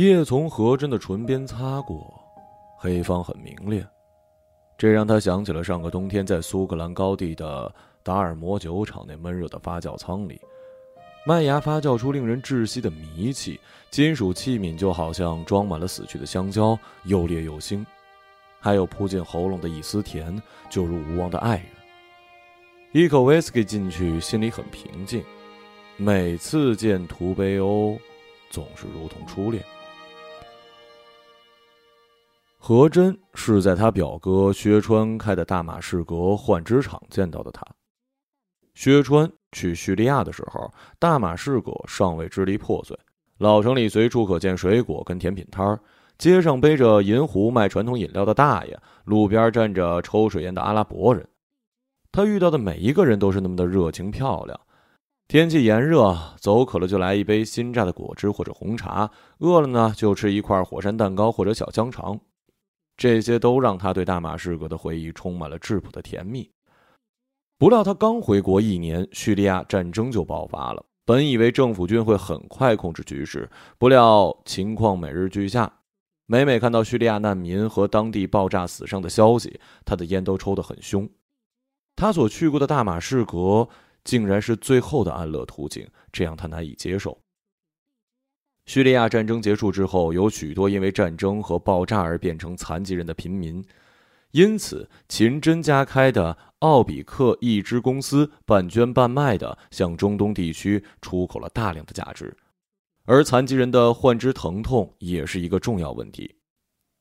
叶从何真的唇边擦过，黑方很明烈，这让他想起了上个冬天在苏格兰高地的达尔摩酒厂那闷热的发酵舱里，麦芽发酵出令人窒息的迷气，金属器皿就好像装满了死去的香蕉，又烈又腥，还有扑进喉咙的一丝甜，就如无望的爱人。一口威士忌进去，心里很平静。每次见图贝欧，总是如同初恋。何真是在他表哥薛川开的大马士革换织厂见到的他。薛川去叙利亚的时候，大马士革尚未支离破碎，老城里随处可见水果跟甜品摊儿，街上背着银壶卖传统饮料的大爷，路边站着抽水烟的阿拉伯人。他遇到的每一个人都是那么的热情漂亮。天气炎热，走渴了就来一杯新榨的果汁或者红茶，饿了呢就吃一块火山蛋糕或者小香肠。这些都让他对大马士革的回忆充满了质朴的甜蜜。不料他刚回国一年，叙利亚战争就爆发了。本以为政府军会很快控制局势，不料情况每日俱下。每每看到叙利亚难民和当地爆炸死伤的消息，他的烟都抽得很凶。他所去过的大马士革，竟然是最后的安乐途径，这让他难以接受。叙利亚战争结束之后，有许多因为战争和爆炸而变成残疾人的平民，因此秦真家开的奥比克一支公司半捐半卖的向中东地区出口了大量的价值，而残疾人的患肢疼痛也是一个重要问题。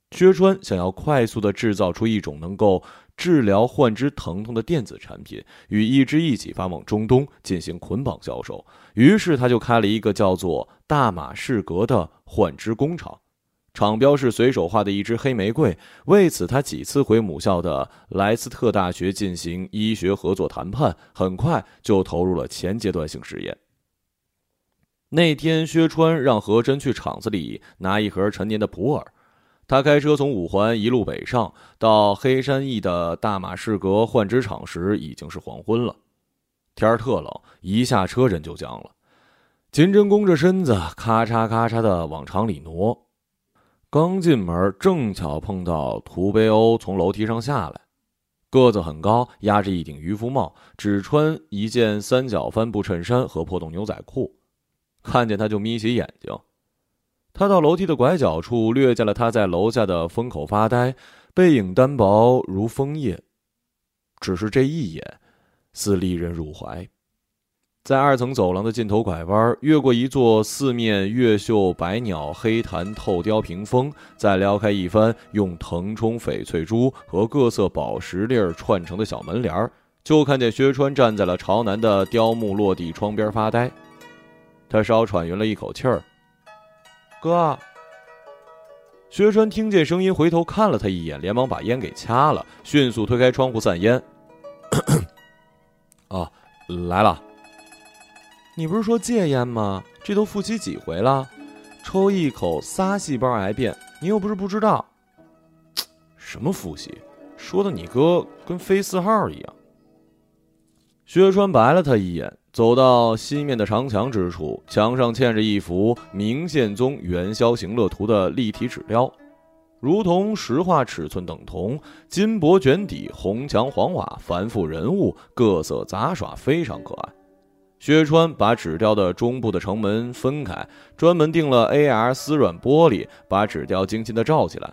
薛川想要快速的制造出一种能够治疗患肢疼痛的电子产品，与一支一起发往中东进行捆绑销售。于是他就开了一个叫做“大马士革”的患肢工厂，厂标是随手画的一支黑玫瑰。为此，他几次回母校的莱斯特大学进行医学合作谈判，很快就投入了前阶段性实验。那天，薛川让何真去厂子里拿一盒陈年的普洱。他开车从五环一路北上，到黑山驿的大马士革换织厂时，已经是黄昏了。天儿特冷，一下车人就僵了。秦真弓着身子，咔嚓咔嚓的往厂里挪。刚进门，正巧碰到图贝欧从楼梯上下来，个子很高，压着一顶渔夫帽，只穿一件三角帆布衬衫和破洞牛仔裤。看见他就眯起眼睛。他到楼梯的拐角处，略见了他在楼下的风口发呆，背影单薄如枫叶。只是这一眼，似利刃入怀。在二层走廊的尽头拐弯，越过一座四面越秀百鸟黑檀透雕屏风，再撩开一番用腾冲翡翠珠和各色宝石粒儿串成的小门帘儿就看见薛川站在了朝南的雕木落地窗边发呆。他稍喘匀了一口气儿。哥，薛川听见声音，回头看了他一眼，连忙把烟给掐了，迅速推开窗户散烟。啊，来了。你不是说戒烟吗？这都复吸几回了？抽一口仨细胞癌变，你又不是不知道。什么复吸？说的你哥跟飞四号一样。薛川白了他一眼。走到西面的长墙之处，墙上嵌着一幅明宪宗元宵行乐图的立体纸雕，如同石画尺寸等同，金箔卷底，红墙黄瓦，繁复人物，各色杂耍，非常可爱。薛川把纸雕的中部的城门分开，专门钉了 AR 丝软玻璃，把纸雕精心的罩起来，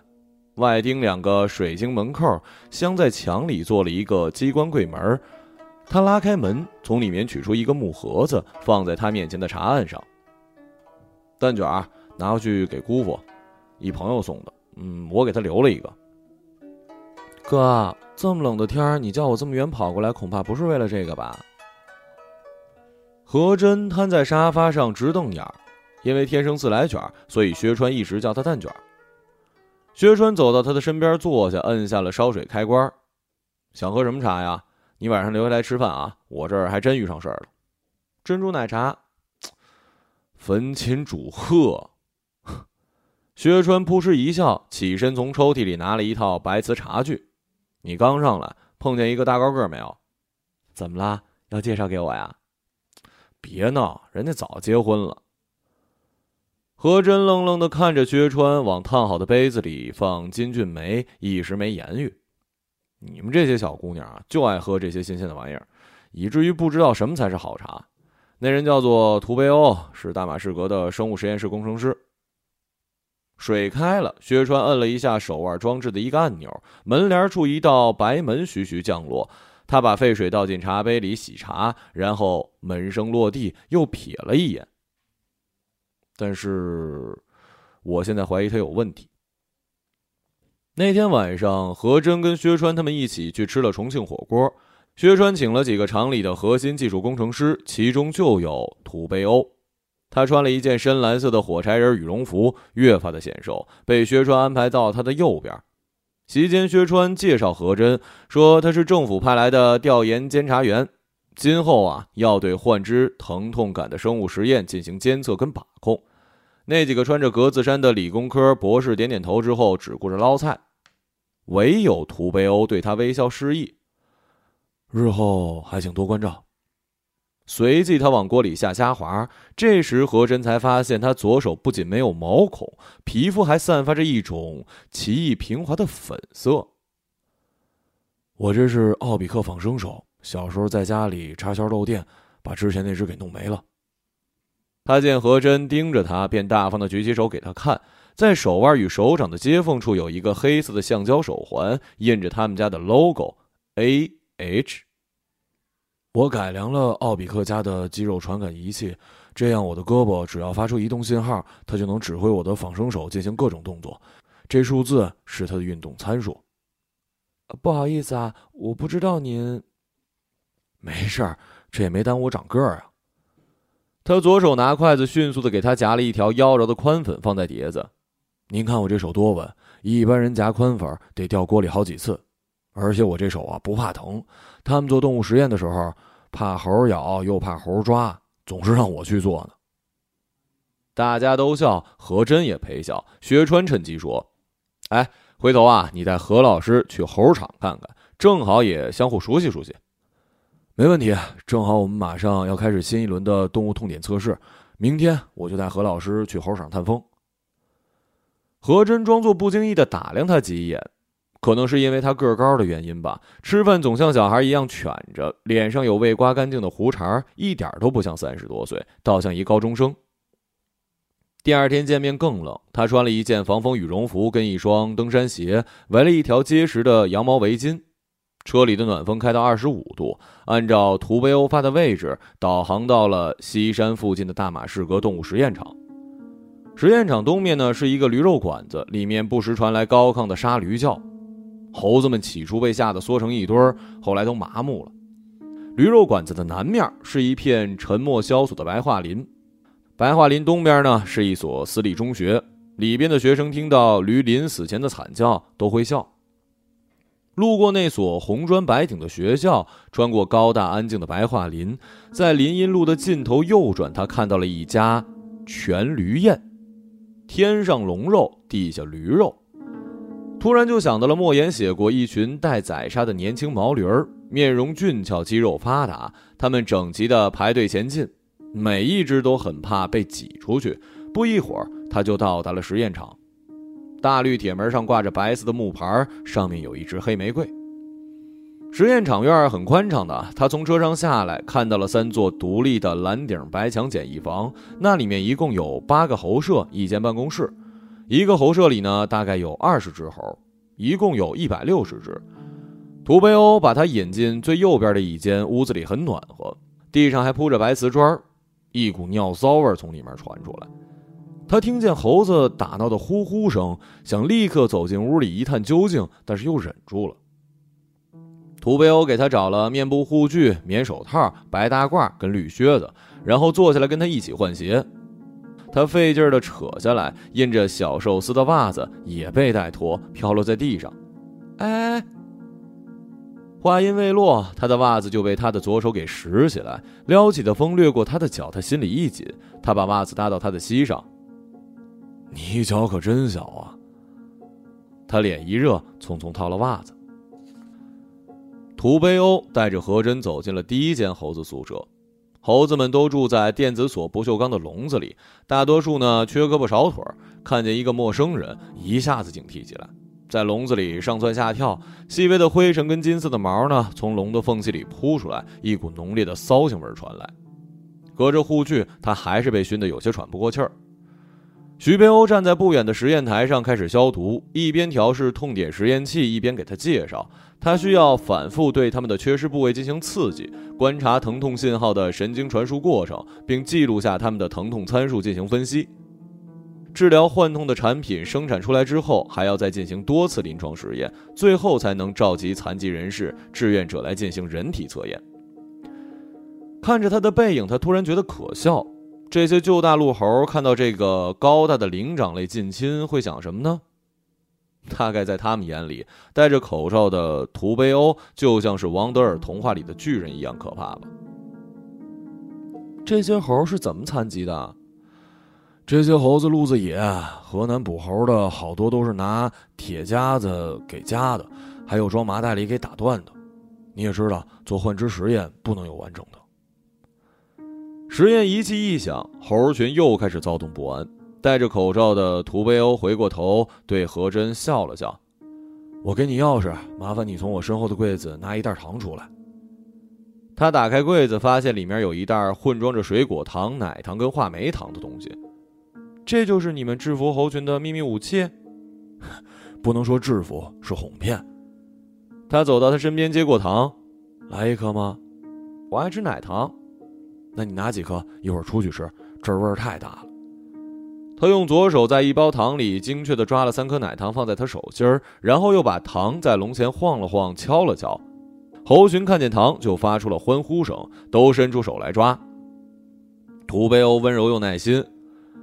外钉两个水晶门扣，镶在墙里做了一个机关柜门。他拉开门，从里面取出一个木盒子，放在他面前的茶案上。蛋卷儿拿回去给姑父，一朋友送的。嗯，我给他留了一个。哥，这么冷的天儿你叫我这么远跑过来，恐怕不是为了这个吧？何真瘫在沙发上直瞪眼儿，因为天生自来卷，所以薛川一直叫他蛋卷儿。薛川走到他的身边坐下，摁下了烧水开关。想喝什么茶呀？你晚上留下来吃饭啊！我这儿还真遇上事儿了。珍珠奶茶，焚琴煮鹤。薛川扑哧一笑，起身从抽屉里拿了一套白瓷茶具。你刚上来碰见一个大高个没有？怎么了？要介绍给我呀？别闹，人家早结婚了。何真愣愣的看着薛川往烫好的杯子里放金骏眉，一时没言语。你们这些小姑娘啊，就爱喝这些新鲜的玩意儿，以至于不知道什么才是好茶。那人叫做图贝欧，是大马士革的生物实验室工程师。水开了，薛川摁了一下手腕装置的一个按钮，门帘处一道白门徐徐降落。他把沸水倒进茶杯里洗茶，然后门声落地，又瞥了一眼。但是，我现在怀疑他有问题。那天晚上，何真跟薛川他们一起去吃了重庆火锅。薛川请了几个厂里的核心技术工程师，其中就有土贝欧。他穿了一件深蓝色的火柴人羽绒服，越发的显瘦，被薛川安排到他的右边。席间，薛川介绍何真，说他是政府派来的调研监察员，今后啊要对幻肢疼痛感的生物实验进行监测跟把控。那几个穿着格子衫的理工科博士点点头之后，只顾着捞菜，唯有图贝欧对他微笑示意，日后还请多关照。随即，他往锅里下虾滑。这时，和珅才发现，他左手不仅没有毛孔，皮肤还散发着一种奇异平滑的粉色。我这是奥比克仿生手，小时候在家里插销漏电，把之前那只给弄没了。他见何真盯着他，便大方的举起手给他看，在手腕与手掌的接缝处有一个黑色的橡胶手环，印着他们家的 logo A H。我改良了奥比克家的肌肉传感仪器，这样我的胳膊只要发出移动信号，它就能指挥我的仿生手进行各种动作。这数字是它的运动参数。不好意思啊，我不知道您。没事儿，这也没耽误我长个儿啊。他左手拿筷子，迅速的给他夹了一条妖娆的宽粉放在碟子。您看我这手多稳，一般人夹宽粉得掉锅里好几次。而且我这手啊不怕疼，他们做动物实验的时候，怕猴咬又怕猴抓，总是让我去做呢。大家都笑，何真也陪笑。薛川趁机说：“哎，回头啊，你带何老师去猴场看看，正好也相互熟悉熟悉。”没问题，正好我们马上要开始新一轮的动物痛点测试，明天我就带何老师去猴场探风。何真装作不经意的打量他几眼。可能是因为他个高的原因吧，吃饭总像小孩一样蜷着，脸上有未刮干净的胡茬，一点都不像三十多岁，倒像一高中生。第二天见面更冷，他穿了一件防风羽绒服跟一双登山鞋，围了一条结实的羊毛围巾。车里的暖风开到二十五度，按照图贝欧发的位置导航到了西山附近的大马士革动物实验场。实验场东面呢是一个驴肉馆子，里面不时传来高亢的杀驴叫。猴子们起初被吓得缩成一堆儿，后来都麻木了。驴肉馆子的南面是一片沉默萧索的白桦林，白桦林东边呢是一所私立中学，里边的学生听到驴临死前的惨叫都会笑。路过那所红砖白顶的学校，穿过高大安静的白桦林，在林荫路的尽头右转，他看到了一家全驴宴，天上龙肉，地下驴肉。突然就想到了莫言写过一群带宰杀的年轻毛驴儿，面容俊俏，肌肉发达，他们整齐地排队前进，每一只都很怕被挤出去。不一会儿，他就到达了实验场。大绿铁门上挂着白色的木牌，上面有一只黑玫瑰。实验场院很宽敞的，他从车上下来，看到了三座独立的蓝顶白墙简易房，那里面一共有八个猴舍，一间办公室。一个猴舍里呢，大概有二十只猴，一共有一百六十只。图贝欧把他引进最右边的一间屋子里，很暖和，地上还铺着白瓷砖，一股尿骚味从里面传出来。他听见猴子打闹的呼呼声，想立刻走进屋里一探究竟，但是又忍住了。图贝欧给他找了面部护具、棉手套、白大褂跟绿靴子，然后坐下来跟他一起换鞋。他费劲的扯下来印着小寿司的袜子，也被带脱，飘落在地上。哎，话音未落，他的袜子就被他的左手给拾起来，撩起的风掠过他的脚，他心里一紧。他把袜子搭到他的膝上。你脚可真小啊！他脸一热，匆匆套了袜子。图贝欧带着何真走进了第一间猴子宿舍。猴子们都住在电子锁不锈钢的笼子里，大多数呢缺胳膊少腿看见一个陌生人，一下子警惕起来，在笼子里上蹿下跳。细微的灰尘跟金色的毛呢，从笼的缝隙里扑出来，一股浓烈的骚腥味传来。隔着护具，他还是被熏得有些喘不过气儿。徐悲欧站在不远的实验台上开始消毒，一边调试痛点实验器，一边给他介绍。他需要反复对他们的缺失部位进行刺激，观察疼痛信号的神经传输过程，并记录下他们的疼痛参数进行分析。治疗患痛的产品生产出来之后，还要再进行多次临床实验，最后才能召集残疾人士志愿者来进行人体测验。看着他的背影，他突然觉得可笑。这些旧大陆猴看到这个高大的灵长类近亲，会想什么呢？大概在他们眼里，戴着口罩的图贝欧就像是王德尔童话里的巨人一样可怕吧？这些猴是怎么残疾的？这些猴子路子野，河南捕猴的好多都是拿铁夹子给夹的，还有装麻袋里给打断的。你也知道，做幻肢实验不能有完整的。实验仪器一响，猴群又开始躁动不安。戴着口罩的图贝欧回过头，对何真笑了笑：“我给你钥匙，麻烦你从我身后的柜子拿一袋糖出来。”他打开柜子，发现里面有一袋混装着水果糖、奶糖跟话梅糖的东西。这就是你们制服猴群的秘密武器？不能说制服，是哄骗。他走到他身边，接过糖：“来一颗吗？我爱吃奶糖。”那你拿几颗，一会儿出去吃，这味儿太大了。他用左手在一包糖里精确地抓了三颗奶糖，放在他手心儿，然后又把糖在笼前晃了晃，敲了敲。猴群看见糖就发出了欢呼声，都伸出手来抓。图贝欧温柔又耐心：“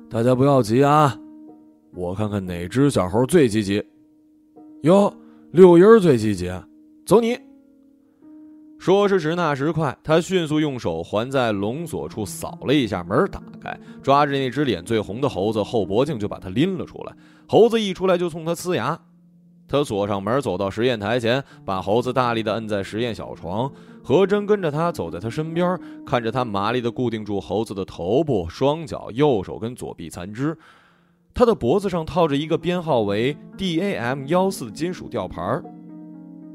大家不要急啊，我看看哪只小猴最积极。哟，六音儿最积极，走你。”说时迟，那时快，他迅速用手环在龙锁处扫了一下，门打开，抓着那只脸最红的猴子后脖颈就把它拎了出来。猴子一出来就冲他呲牙。他锁上门，走到实验台前，把猴子大力地摁在实验小床。何真跟着他走在他身边，看着他麻利地固定住猴子的头部、双脚、右手跟左臂残肢。他的脖子上套着一个编号为 DAM 幺四的金属吊牌。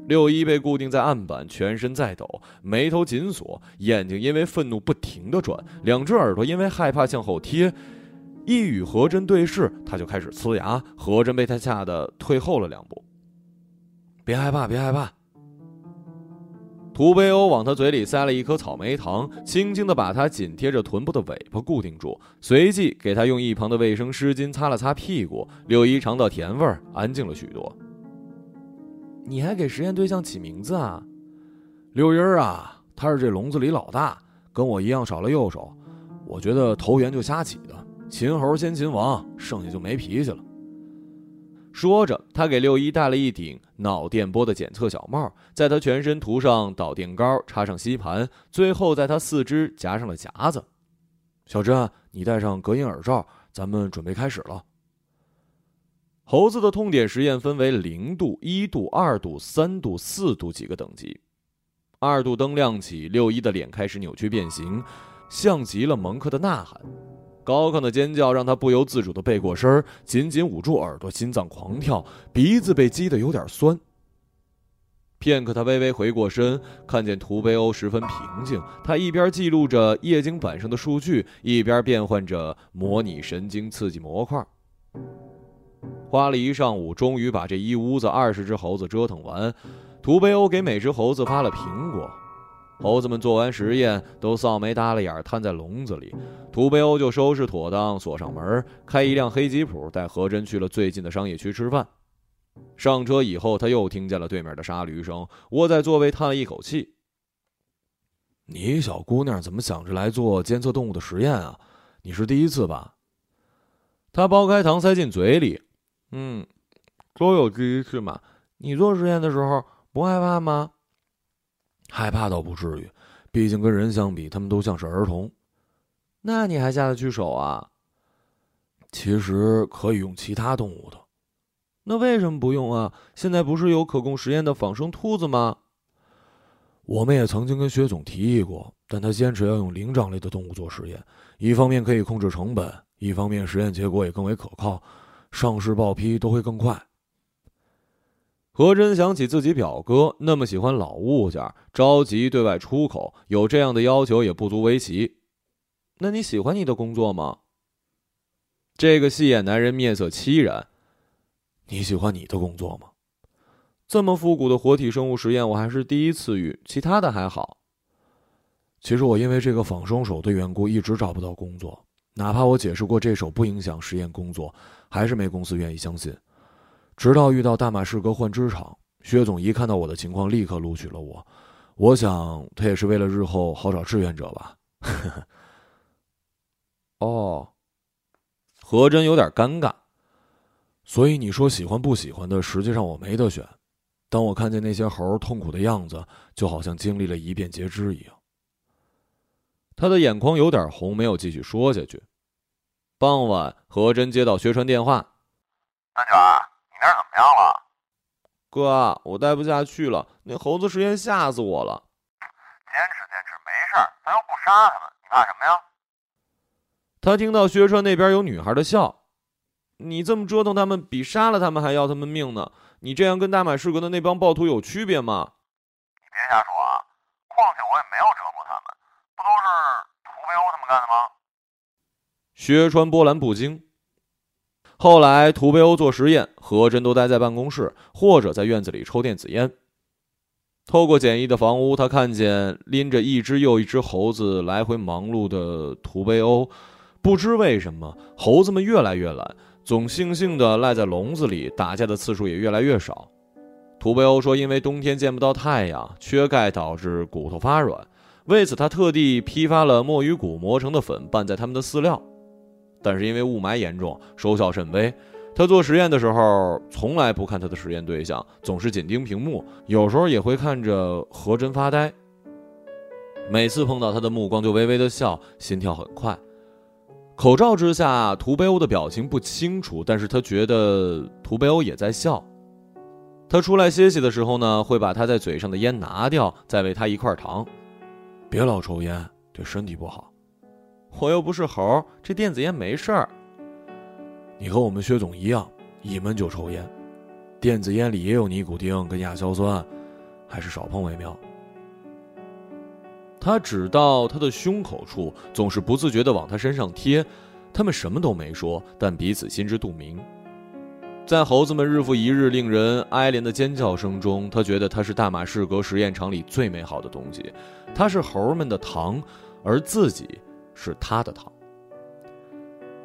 六一被固定在案板，全身在抖，眉头紧锁，眼睛因为愤怒不停地转，两只耳朵因为害怕向后贴。一与何真对视，他就开始呲牙。何真被他吓得退后了两步。别害怕，别害怕。图贝欧往他嘴里塞了一颗草莓糖，轻轻地把他紧贴着臀部的尾巴固定住，随即给他用一旁的卫生湿巾擦了擦屁股。六一尝到甜味儿，安静了许多。你还给实验对象起名字啊？六音儿啊，他是这笼子里老大，跟我一样少了右手。我觉得投缘就瞎起的，秦猴先秦王，剩下就没脾气了。说着，他给六一戴了一顶脑电波的检测小帽，在他全身涂上导电膏，插上吸盘，最后在他四肢夹上了夹子。小珍，你戴上隔音耳罩，咱们准备开始了。猴子的痛点实验分为零度、一度、二度、三度、四度几个等级。二度灯亮起，六一的脸开始扭曲变形，像极了蒙克的呐喊。高亢的尖叫让他不由自主的背过身紧紧捂住耳朵，心脏狂跳，鼻子被激得有点酸。片刻，他微微回过身，看见图贝欧十分平静。他一边记录着液晶板上的数据，一边变换着模拟神经刺激模块。花了一上午，终于把这一屋子二十只猴子折腾完。图贝欧给每只猴子发了苹果，猴子们做完实验都臊眉耷了眼，瘫在笼子里。图贝欧就收拾妥当，锁上门，开一辆黑吉普，带何真去了最近的商业区吃饭。上车以后，他又听见了对面的沙驴声，窝在座位叹了一口气：“你小姑娘怎么想着来做监测动物的实验啊？你是第一次吧？”他剥开糖塞进嘴里。嗯，都有第一次嘛。你做实验的时候不害怕吗？害怕倒不至于，毕竟跟人相比，他们都像是儿童。那你还下得去手啊？其实可以用其他动物的。那为什么不用啊？现在不是有可供实验的仿生兔子吗？我们也曾经跟薛总提议过，但他坚持要用灵长类的动物做实验，一方面可以控制成本，一方面实验结果也更为可靠，上市报批都会更快。何真想起自己表哥那么喜欢老物件，着急对外出口，有这样的要求也不足为奇。那你喜欢你的工作吗？这个戏眼男人面色凄然。你喜欢你的工作吗？这么复古的活体生物实验我还是第一次遇，其他的还好。其实我因为这个仿生手的缘故，一直找不到工作，哪怕我解释过这首不影响实验工作，还是没公司愿意相信。直到遇到大马士革换脂厂，薛总一看到我的情况，立刻录取了我。我想他也是为了日后好找志愿者吧。哦，何真有点尴尬。所以你说喜欢不喜欢的，实际上我没得选。当我看见那些猴痛苦的样子，就好像经历了一遍截肢一样。他的眼眶有点红，没有继续说下去。傍晚，何真接到薛川电话：“三卷。”你那儿怎么样了，哥？我待不下去了，那猴子实验吓死我了。坚持坚持，没事儿，咱又不杀他们，你怕什么呀？他听到薛川那边有女孩的笑，你这么折腾他们，比杀了他们还要他们命呢。你这样跟大马士革的那帮暴徒有区别吗？你别瞎说啊！况且我也没有折磨他们，不都是屠北欧他们干的吗？薛川波澜不惊。后来，土北欧做实验，何真都待在办公室或者在院子里抽电子烟。透过简易的房屋，他看见拎着一只又一只猴子来回忙碌的土北欧。不知为什么，猴子们越来越懒，总悻悻地赖在笼子里，打架的次数也越来越少。土北欧说：“因为冬天见不到太阳，缺钙导致骨头发软，为此他特地批发了墨鱼骨磨成的粉，拌在他们的饲料。”但是因为雾霾严重，收效甚微。他做实验的时候，从来不看他的实验对象，总是紧盯屏幕，有时候也会看着何真发呆。每次碰到他的目光，就微微的笑，心跳很快。口罩之下，图贝欧的表情不清楚，但是他觉得图贝欧也在笑。他出来歇息的时候呢，会把他在嘴上的烟拿掉，再喂他一块糖。别老抽烟，对身体不好。我又不是猴，这电子烟没事儿。你和我们薛总一样，一闷就抽烟，电子烟里也有尼古丁跟亚硝酸，还是少碰为妙。他指到他的胸口处，总是不自觉地往他身上贴。他们什么都没说，但彼此心知肚明。在猴子们日复一日令人哀怜的尖叫声中，他觉得他是大马士革实验场里最美好的东西。他是猴儿们的糖，而自己。是他的糖。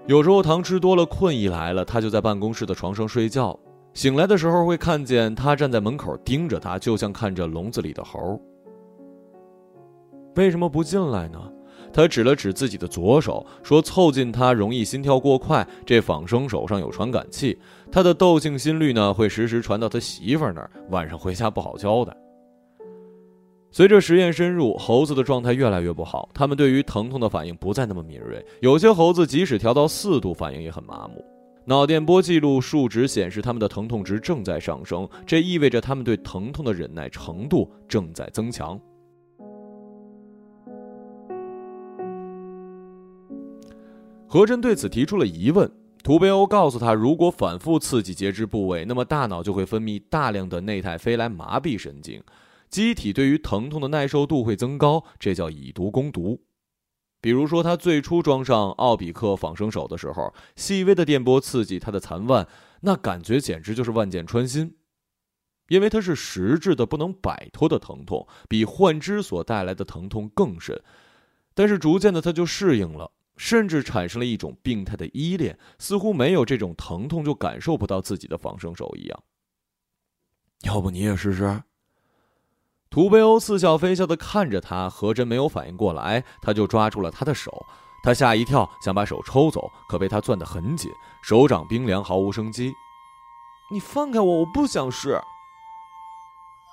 有时候糖吃多了，困意来了，他就在办公室的床上睡觉。醒来的时候会看见他站在门口盯着他，就像看着笼子里的猴。为什么不进来呢？他指了指自己的左手，说：“凑近他容易心跳过快，这仿生手上有传感器，他的窦性心率呢会时时传到他媳妇儿那儿，晚上回家不好交代。”随着实验深入，猴子的状态越来越不好，他们对于疼痛的反应不再那么敏锐。有些猴子即使调到四度，反应也很麻木。脑电波记录数值显示，他们的疼痛值正在上升，这意味着他们对疼痛的忍耐程度正在增强。何真对此提出了疑问。图贝欧告诉他，如果反复刺激截肢部位，那么大脑就会分泌大量的内态菲来麻痹神经。机体对于疼痛的耐受度会增高，这叫以毒攻毒。比如说，他最初装上奥比克仿生手的时候，细微的电波刺激他的残腕，那感觉简直就是万箭穿心，因为它是实质的、不能摆脱的疼痛，比幻肢所带来的疼痛更甚。但是逐渐的，他就适应了，甚至产生了一种病态的依恋，似乎没有这种疼痛就感受不到自己的仿生手一样。要不你也试试？图贝欧似笑非笑的看着他，何真没有反应过来，他就抓住了他的手。他吓一跳，想把手抽走，可被他攥得很紧，手掌冰凉，毫无生机。你放开我，我不想试。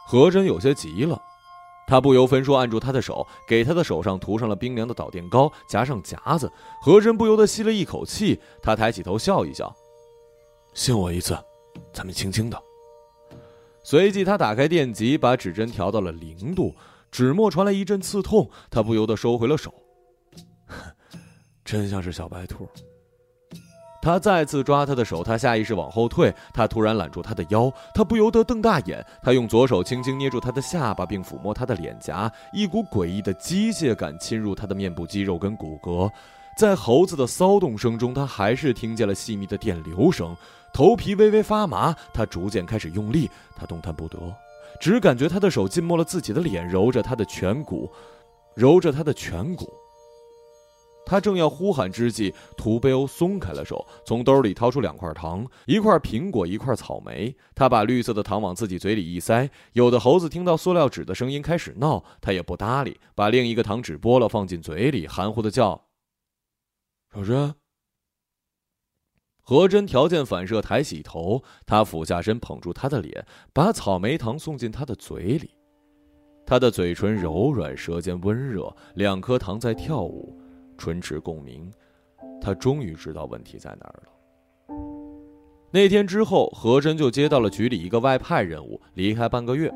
何真有些急了，他不由分说按住他的手，给他的手上涂上了冰凉的导电膏，夹上夹子。和珅不由得吸了一口气，他抬起头笑一笑：“信我一次，咱们轻轻的。”随即，他打开电极，把指针调到了零度，指末传来一阵刺痛，他不由得收回了手。真像是小白兔。他再次抓他的手，他下意识往后退，他突然揽住他的腰，他不由得瞪大眼。他用左手轻轻捏住他的下巴，并抚摸他的脸颊，一股诡异的机械感侵入他的面部肌肉跟骨骼。在猴子的骚动声中，他还是听见了细密的电流声，头皮微微发麻。他逐渐开始用力，他动弹不得，只感觉他的手浸没了自己的脸，揉着他的颧骨，揉着他的颧骨。他正要呼喊之际，图贝欧松开了手，从兜里掏出两块糖，一块苹果，一块草莓。他把绿色的糖往自己嘴里一塞。有的猴子听到塑料纸的声音开始闹，他也不搭理，把另一个糖纸剥了放进嘴里，含糊的叫：“小珍。”何真条件反射抬起头，他俯下身捧住他的脸，把草莓糖送进他的嘴里。他的嘴唇柔软，舌尖温热，两颗糖在跳舞。唇齿共鸣，他终于知道问题在哪儿了。那天之后，何真就接到了局里一个外派任务，离开半个月。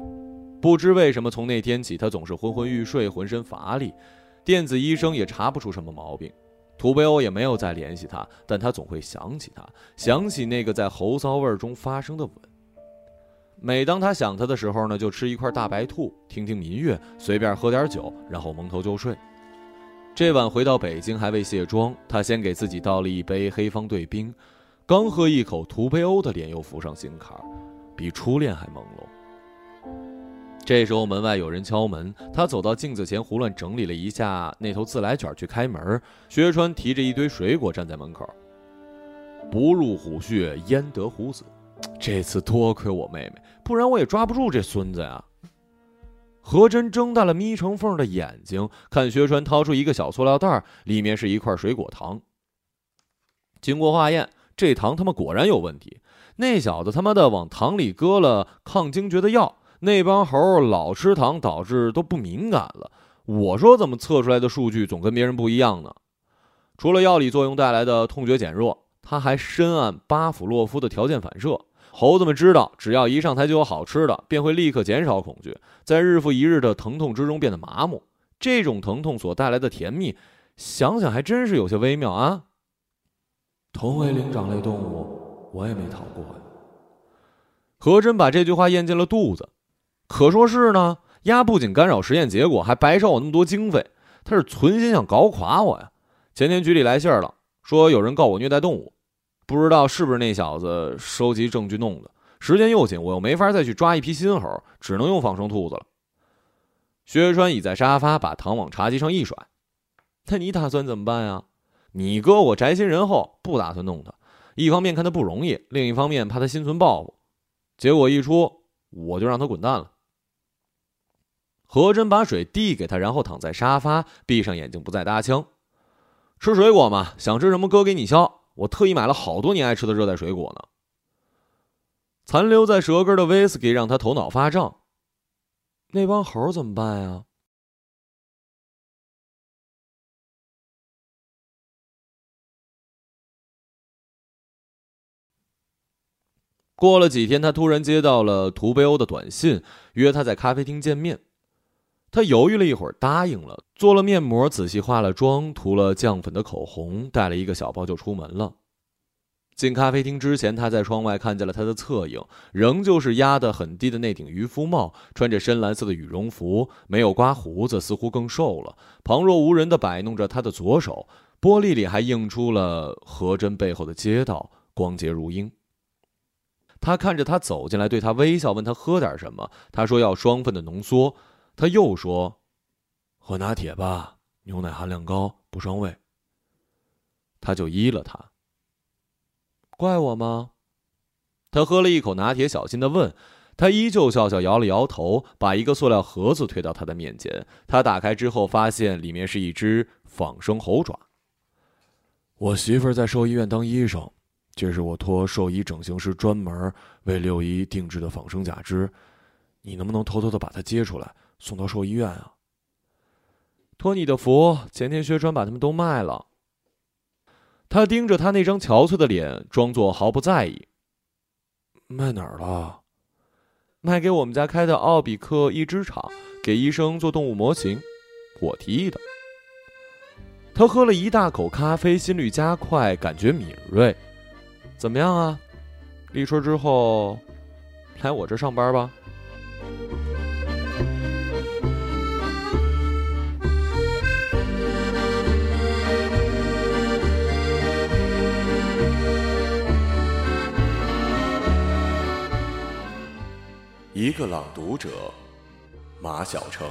不知为什么，从那天起，他总是昏昏欲睡，浑身乏力。电子医生也查不出什么毛病，土贝欧也没有再联系他，但他总会想起他，想起那个在猴骚味中发生的吻。每当他想他的时候呢，就吃一块大白兔，听听民乐，随便喝点酒，然后蒙头就睡。这晚回到北京还未卸妆，他先给自己倒了一杯黑方兑冰，刚喝一口，图培欧的脸又浮上心坎儿，比初恋还朦胧。这时候门外有人敲门，他走到镜子前胡乱整理了一下那头自来卷去开门。薛川提着一堆水果站在门口，不入虎穴焉得虎子，这次多亏我妹妹，不然我也抓不住这孙子呀。何真睁大了眯成缝的眼睛，看薛川掏出一个小塑料袋，里面是一块水果糖。经过化验，这糖他妈果然有问题。那小子他妈的往糖里搁了抗惊厥的药，那帮猴老吃糖，导致都不敏感了。我说怎么测出来的数据总跟别人不一样呢？除了药理作用带来的痛觉减弱，他还深谙巴甫洛夫的条件反射。猴子们知道，只要一上台就有好吃的，便会立刻减少恐惧，在日复一日的疼痛之中变得麻木。这种疼痛所带来的甜蜜，想想还真是有些微妙啊。同为灵长类动物，我也没逃过呀。何真把这句话咽进了肚子，可说是呢，鸭不仅干扰实验结果，还白烧我那么多经费，他是存心想搞垮我呀。前天局里来信了，说有人告我虐待动物。不知道是不是那小子收集证据弄的？时间又紧，我又没法再去抓一批新猴，只能用仿生兔子了。薛川倚在沙发，把糖往茶几上一甩。那你打算怎么办呀？你哥我宅心仁厚，不打算弄他。一方面看他不容易，另一方面怕他心存报复。结果一出，我就让他滚蛋了。何真把水递给他，然后躺在沙发，闭上眼睛，不再搭腔。吃水果嘛，想吃什么哥给你削。我特意买了好多你爱吃的热带水果呢。残留在舌根的威士忌让他头脑发胀。那帮猴怎么办呀？过了几天，他突然接到了图贝欧的短信，约他在咖啡厅见面。他犹豫了一会儿，答应了。做了面膜，仔细化了妆，涂了酱粉的口红，带了一个小包就出门了。进咖啡厅之前，他在窗外看见了他的侧影，仍旧是压得很低的那顶渔夫帽，穿着深蓝色的羽绒服，没有刮胡子，似乎更瘦了。旁若无人地摆弄着他的左手，玻璃里还映出了何真背后的街道，光洁如鹰。他看着他走进来，对他微笑，问他喝点什么。他说要双份的浓缩。他又说：“喝拿铁吧，牛奶含量高，不伤胃。”他就依了他。怪我吗？他喝了一口拿铁，小心的问。他依旧笑笑，摇了摇头，把一个塑料盒子推到他的面前。他打开之后，发现里面是一只仿生猴爪。我媳妇儿在兽医院当医生，这是我托兽医整形师专门为六一定制的仿生假肢。你能不能偷偷的把它接出来？送到兽医院啊！托你的福，前天薛川把他们都卖了。他盯着他那张憔悴的脸，装作毫不在意。卖哪儿了？卖给我们家开的奥比克一只厂，给医生做动物模型，我提议的。他喝了一大口咖啡，心率加快，感觉敏锐。怎么样啊？立春之后，来我这上班吧。一个朗读者，马晓成。